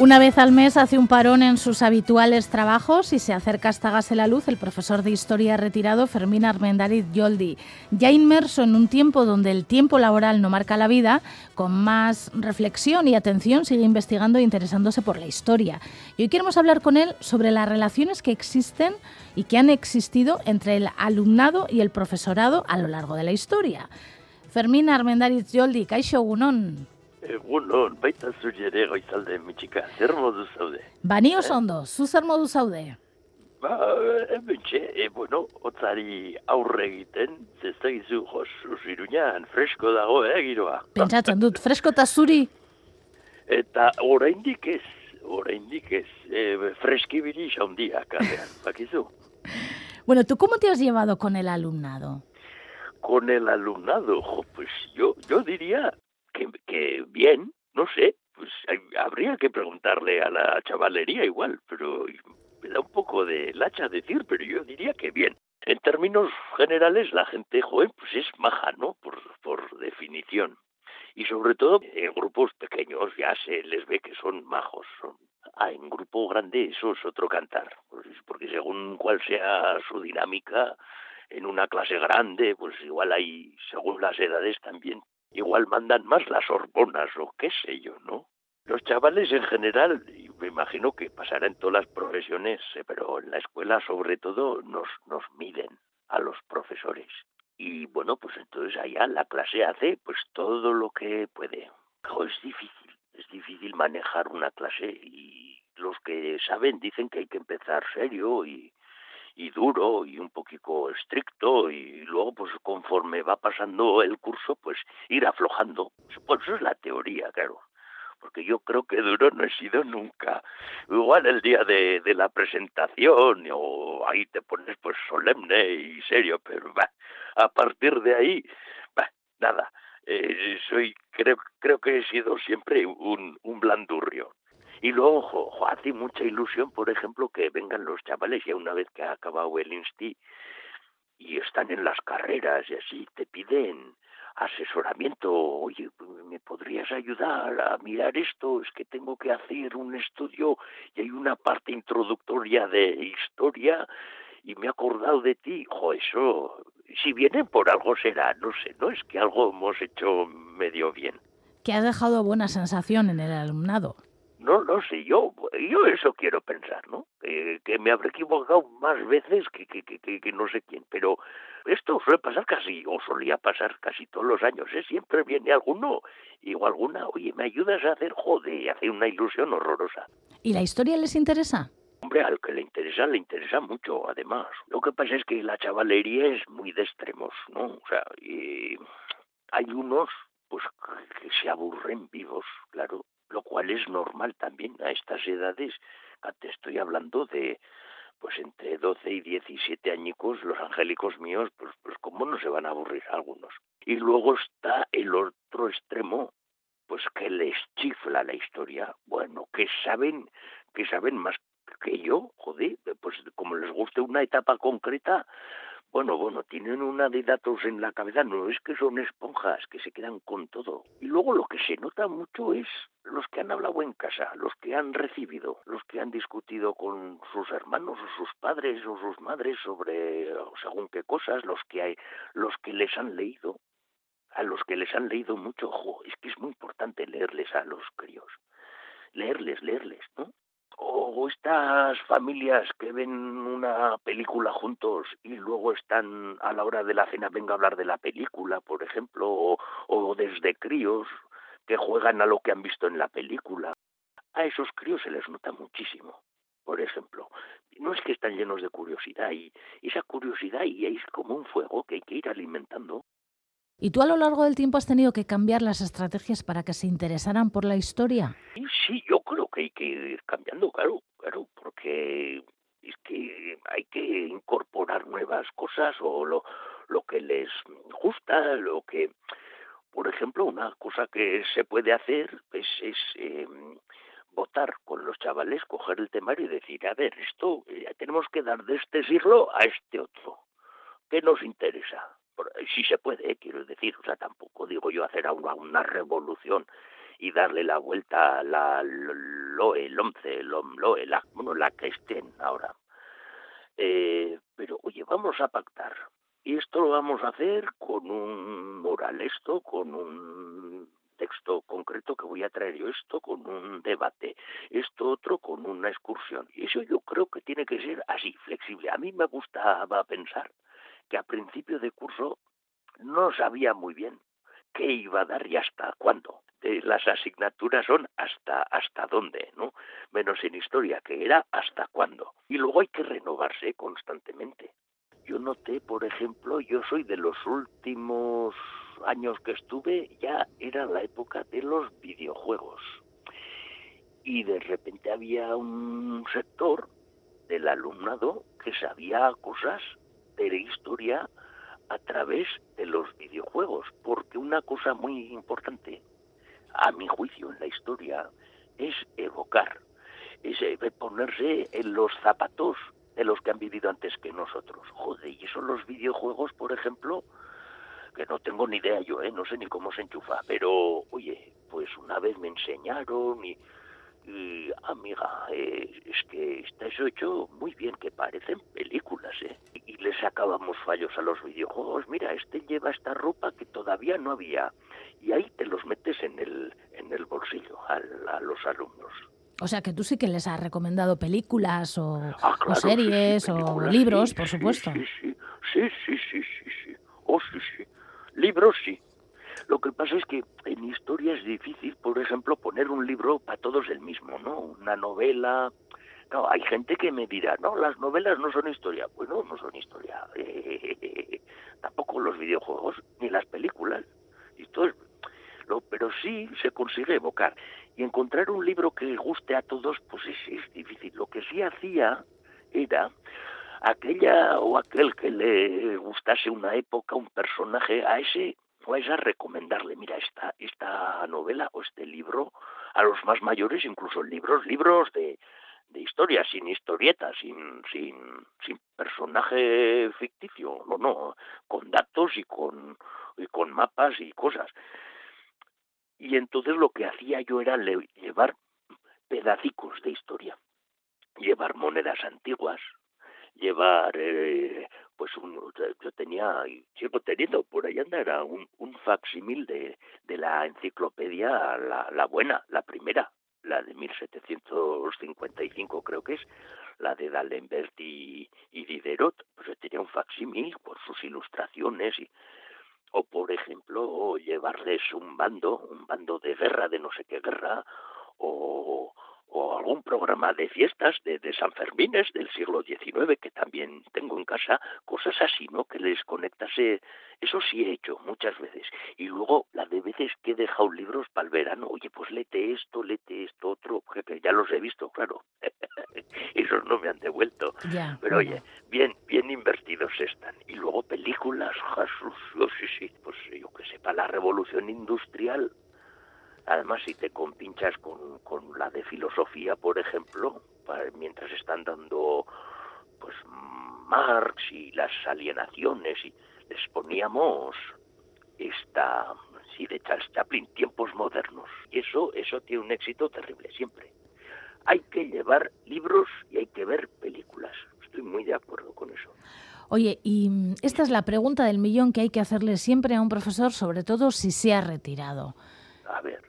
Una vez al mes hace un parón en sus habituales trabajos y se acerca hasta Gase la Luz el profesor de historia retirado Fermín Armendariz Yoldi. Ya inmerso en un tiempo donde el tiempo laboral no marca la vida, con más reflexión y atención sigue investigando e interesándose por la historia. Y hoy queremos hablar con él sobre las relaciones que existen y que han existido entre el alumnado y el profesorado a lo largo de la historia. Fermín Armendariz Yoldi, Kaixo Gunón. Egunon, baita zuri ere goizalde mitxika, zer modu zaude? Bani oso ondo, zu zer modu zaude? Ba, ebentxe, e, bueno, otzari aurre egiten, zestagizu josu ziruñan, fresko dago, eh, giroa. Pentsatzen dut, fresko eta zuri? Eta oraindik ez, oraindik ez, e, freski biri jaundia, kalean, bakizu. Bueno, ¿tú cómo te has llevado con el alumnado? Con el alumnado, jo, pues yo, yo diría que, que bien, no sé, pues habría que preguntarle a la chavalería igual, pero me da un poco de lacha decir, pero yo diría que bien. En términos generales, la gente joven pues es maja, ¿no? Por, por definición. Y sobre todo en grupos pequeños ya se les ve que son majos. Son... Ah, en grupo grande eso es otro cantar, pues, porque según cuál sea su dinámica, en una clase grande, pues igual hay, según las edades también, igual mandan más las hormonas o qué sé yo, ¿no? Los chavales en general, y me imagino que pasará en todas las profesiones, eh, pero en la escuela sobre todo nos, nos miden a los profesores. Y bueno, pues entonces allá la clase hace pues todo lo que puede. Es difícil, es difícil manejar una clase y los que saben dicen que hay que empezar serio y, y duro y un poquito estricto y luego pues conforme va pasando el curso pues ir aflojando. Pues eso es la teoría, claro. Porque yo creo que duro no he sido nunca. Igual el día de, de la presentación o ahí te pones pues solemne y serio, pero bah, a partir de ahí, bah, nada. Eh, soy creo creo que he sido siempre un, un blandurrio. Y luego, ojo, hace mucha ilusión, por ejemplo, que vengan los chavales ya una vez que ha acabado el insti y están en las carreras y así, te piden asesoramiento, oye, ¿me podrías ayudar a mirar esto? Es que tengo que hacer un estudio y hay una parte introductoria de historia y me he acordado de ti. Jo, eso, si vienen por algo será, no sé, ¿no? Es que algo hemos hecho medio bien. Que has dejado buena sensación en el alumnado. No, no sé, yo, yo eso quiero pensar, ¿no? Eh, que me habré equivocado más veces que, que, que, que, no sé quién, pero esto suele pasar casi, o solía pasar casi todos los años, ¿eh? Siempre viene alguno, y o alguna, oye, ¿me ayudas a hacer, joder, hace una ilusión horrorosa? ¿Y la historia les interesa? Hombre, al que le interesa, le interesa mucho, además. Lo que pasa es que la chavalería es muy de extremos, ¿no? O sea, y hay unos, pues, que se aburren vivos, claro, lo cual es normal también a estas edades. Te estoy hablando de, pues entre 12 y 17 añicos, los angélicos míos, pues, pues cómo no se van a aburrir algunos. Y luego está el otro extremo, pues que les chifla la historia. Bueno, que saben, que saben más que yo, joder, pues como les guste una etapa concreta, bueno, bueno, tienen una de datos en la cabeza, no es que son esponjas, que se quedan con todo. Y luego lo que se nota mucho es los que han hablado en casa, los que han recibido, los que han discutido con sus hermanos o sus padres o sus madres sobre según qué cosas, los que hay, los que les han leído, a los que les han leído mucho, ojo, es que es muy importante leerles a los críos, leerles, leerles, familias que ven una película juntos y luego están a la hora de la cena venga a hablar de la película, por ejemplo, o, o desde críos que juegan a lo que han visto en la película. A esos críos se les nota muchísimo, por ejemplo. No es que están llenos de curiosidad y esa curiosidad y es como un fuego que hay que ir alimentando. ¿Y tú a lo largo del tiempo has tenido que cambiar las estrategias para que se interesaran por la historia? Sí, sí, yo creo que hay que ir cambiando, claro, porque es que hay que incorporar nuevas cosas o lo, lo que les gusta, lo que, por ejemplo, una cosa que se puede hacer es, eh, votar con los chavales, coger el temario y decir, a ver, esto eh, tenemos que dar de este siglo a este otro. ¿Qué nos interesa? si se puede, quiero decir, o sea, tampoco digo yo hacer una, una revolución y darle la vuelta a la, LOE, el 11, el LOE, la, bueno, la que estén ahora. Eh, pero oye, vamos a pactar. Y esto lo vamos a hacer con un moral, esto, con un texto concreto que voy a traer yo, esto con un debate, esto otro con una excursión. Y eso yo creo que tiene que ser así, flexible. A mí me gustaba pensar que a principio de curso no sabía muy bien qué iba a dar y hasta cuándo. Las asignaturas son hasta hasta dónde, ¿no? Menos en historia, que era hasta cuándo. Y luego hay que renovarse constantemente. Yo noté, por ejemplo, yo soy de los últimos años que estuve, ya era la época de los videojuegos. Y de repente había un sector del alumnado que sabía cosas de la historia a través de los videojuegos, porque una cosa muy importante, a mi juicio, en la historia, es evocar, es ponerse en los zapatos de los que han vivido antes que nosotros. Joder, y eso los videojuegos, por ejemplo, que no tengo ni idea yo, ¿eh? no sé ni cómo se enchufa, pero oye, pues una vez me enseñaron y y, amiga, eh, es que está eso hecho muy bien, que parecen películas, ¿eh? Y le sacábamos fallos a los videojuegos. Mira, este lleva esta ropa que todavía no había. Y ahí los metes en el, en el bolsillo a, los alumnos. O sea que tú sí que les has recomendado películas o, ah, series o libros, por supuesto. Sí sí, sí, sí, sí. Oh, sí, sí. Libros sí. Lo que pasa es que en historia es difícil, por ejemplo, poner un libro para todos el mismo, ¿no? Una novela. No, hay gente que me dirá, no, las novelas no son historia. Bueno, no son historia. tampoco los videojuegos ni las películas. Esto pero sí se consigue evocar. Y encontrar un libro que guste a todos, pues es, difícil. Lo que sí hacía era aquella o aquel que le gustase una época, un personaje, a ese vais a recomendarle, mira, esta, esta novela o este libro a los más mayores, incluso libros, libros de, de historia, sin historieta, sin, sin, sin personaje ficticio, no, no, con datos y con, y con mapas y cosas. Y entonces lo que hacía yo era llevar pedacicos de historia, llevar monedas antiguas, llevar eh, pues un, yo tenía sigo teniendo por ahí anda era un, un facsimil de, de la enciclopedia la, buena la primera la de 1755 creo que es la de D'Alembert y, y Diderot pues yo tenía un facsimil por sus ilustraciones y o por ejemplo llevarles un bando un bando de guerra de no sé qué guerra o o algún programa de fiestas de, de San Fermines del siglo XIX que también tengo en casa, cosas así, ¿no? Que les conectase, eso sí he hecho muchas veces. Y luego, la de veces que he dejado libros para el verano, oye, pues lete esto, lete esto, otro, que ya los he visto, claro. Esos no me han devuelto. Pero oye, bien, bien invertidos están. Y luego películas, Jesús, sí, sí, pues yo que sepa, la revolución industrial, Además, si te compinchas con, con la de filosofía, por ejemplo, mientras están dando pues Marx y las alienaciones, y les poníamos esta, sí, de Charles Chaplin, tiempos modernos. Y eso, eso tiene un éxito terrible siempre. Hay que llevar libros y hay que ver películas. Estoy muy de acuerdo con eso. Oye, y esta es la pregunta del millón que hay que hacerle siempre a un profesor, sobre todo si se ha retirado.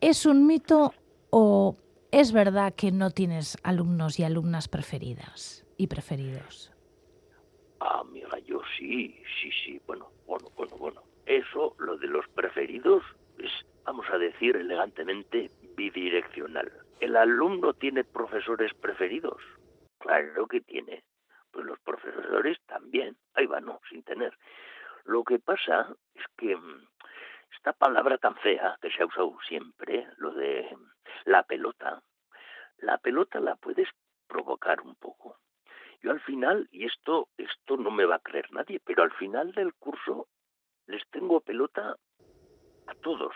¿Es un mito o es verdad que no tienes alumnos y alumnas preferidas y preferidos? Mira, yo sí, sí, sí. Bueno, bueno, bueno, bueno. Eso, lo de los preferidos, es, vamos a decir elegantemente, bidireccional. ¿El alumno tiene profesores preferidos? Claro que tiene. Pues los profesores también. Ahí va, no, sin tener. Lo que pasa es que mm, esta palabra tan fea que se ha usado siempre, lo de la pelota, la pelota la puedes provocar un poco. Yo al final, y esto, esto no me va a creer nadie, pero al final del curso les tengo pelota a todos.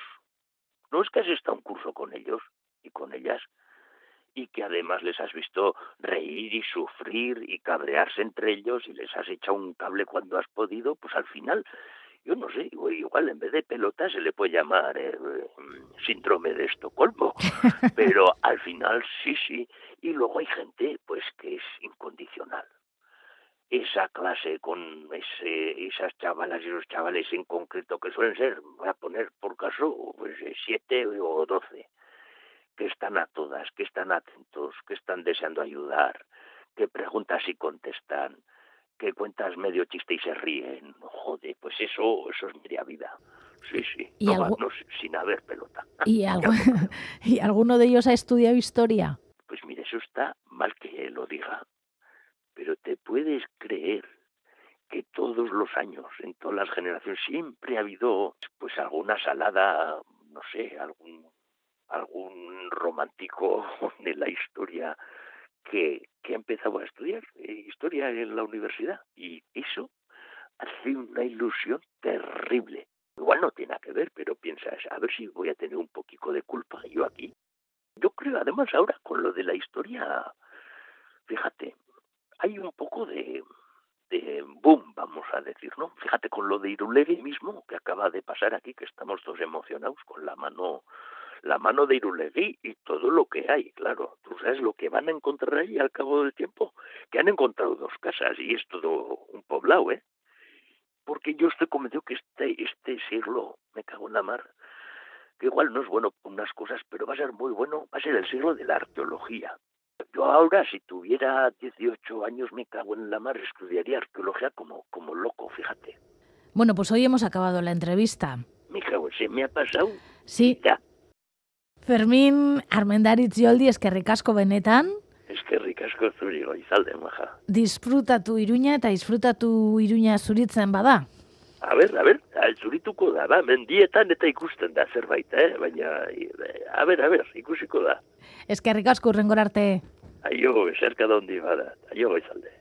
No es que has estado un curso con ellos y con ellas y que además les has visto reír y sufrir y cabrearse entre ellos y les has echado un cable cuando has podido, pues al final yo no sé, igual en vez de pelota se le puede llamar eh, síndrome de Estocolmo, pero al final sí, sí, y luego hay gente pues que es incondicional. Esa clase con ese, esas chavalas y esos chavales en concreto que suelen ser, voy a poner por caso, pues siete o doce, que están a todas, que están atentos, que están deseando ayudar, que preguntas y contestan, que cuentas medio chiste y se ríen. Joder, pues eso, eso es media vida. Sí, sí, ¿Y no, sin haber pelota. ¿Y, ¿Y alguno de ellos ha estudiado historia? Pues mire, eso está mal que lo diga, pero te puedes creer que todos los años, en todas las generaciones, siempre ha habido pues alguna salada, no sé, algún algún romántico de la historia que, que ha empezado a estudiar eh, historia en la universidad. Y eso hace una ilusión terrible. Igual no tiene nada que ver, pero piensas, a ver si voy a tener un poquito de culpa yo aquí. Yo creo, además, ahora con lo de la historia, fíjate, hay un poco de, de boom, vamos a decir, ¿no? Fíjate con lo de Irulegui mismo, que acaba de pasar aquí, que estamos todos emocionados con la mano la mano de Irulegui y todo lo que hay, claro. Tú sabes lo que van a encontrar ahí al cabo del tiempo, que han encontrado dos casas y es todo un poblado, ¿eh? Porque yo estoy convencido que este, este siglo, me cago en la mar, que igual no es bueno unas cosas, pero va a ser muy bueno, va a ser el siglo de la arqueología. Yo ahora, si tuviera 18 años, me cago en la mar, estudiaría arqueología como, como loco, fíjate. Bueno, pues hoy hemos acabado la entrevista. Mi cago, se me ha pasado. Sí. Ya. Fermín Armendaritz Joldi, eskerrik asko benetan. Eskerrik asko zuri goizalde, maja. Disfrutatu iruña eta disfrutatu iruña zuritzen bada. A ber, a ber, zurituko da, ba, mendietan eta ikusten da zerbait, eh? baina, a ber, a ber, ikusiko da. Eskerrik asko urrengor arte. Aio, eserka da hondi bada, aio goizalde.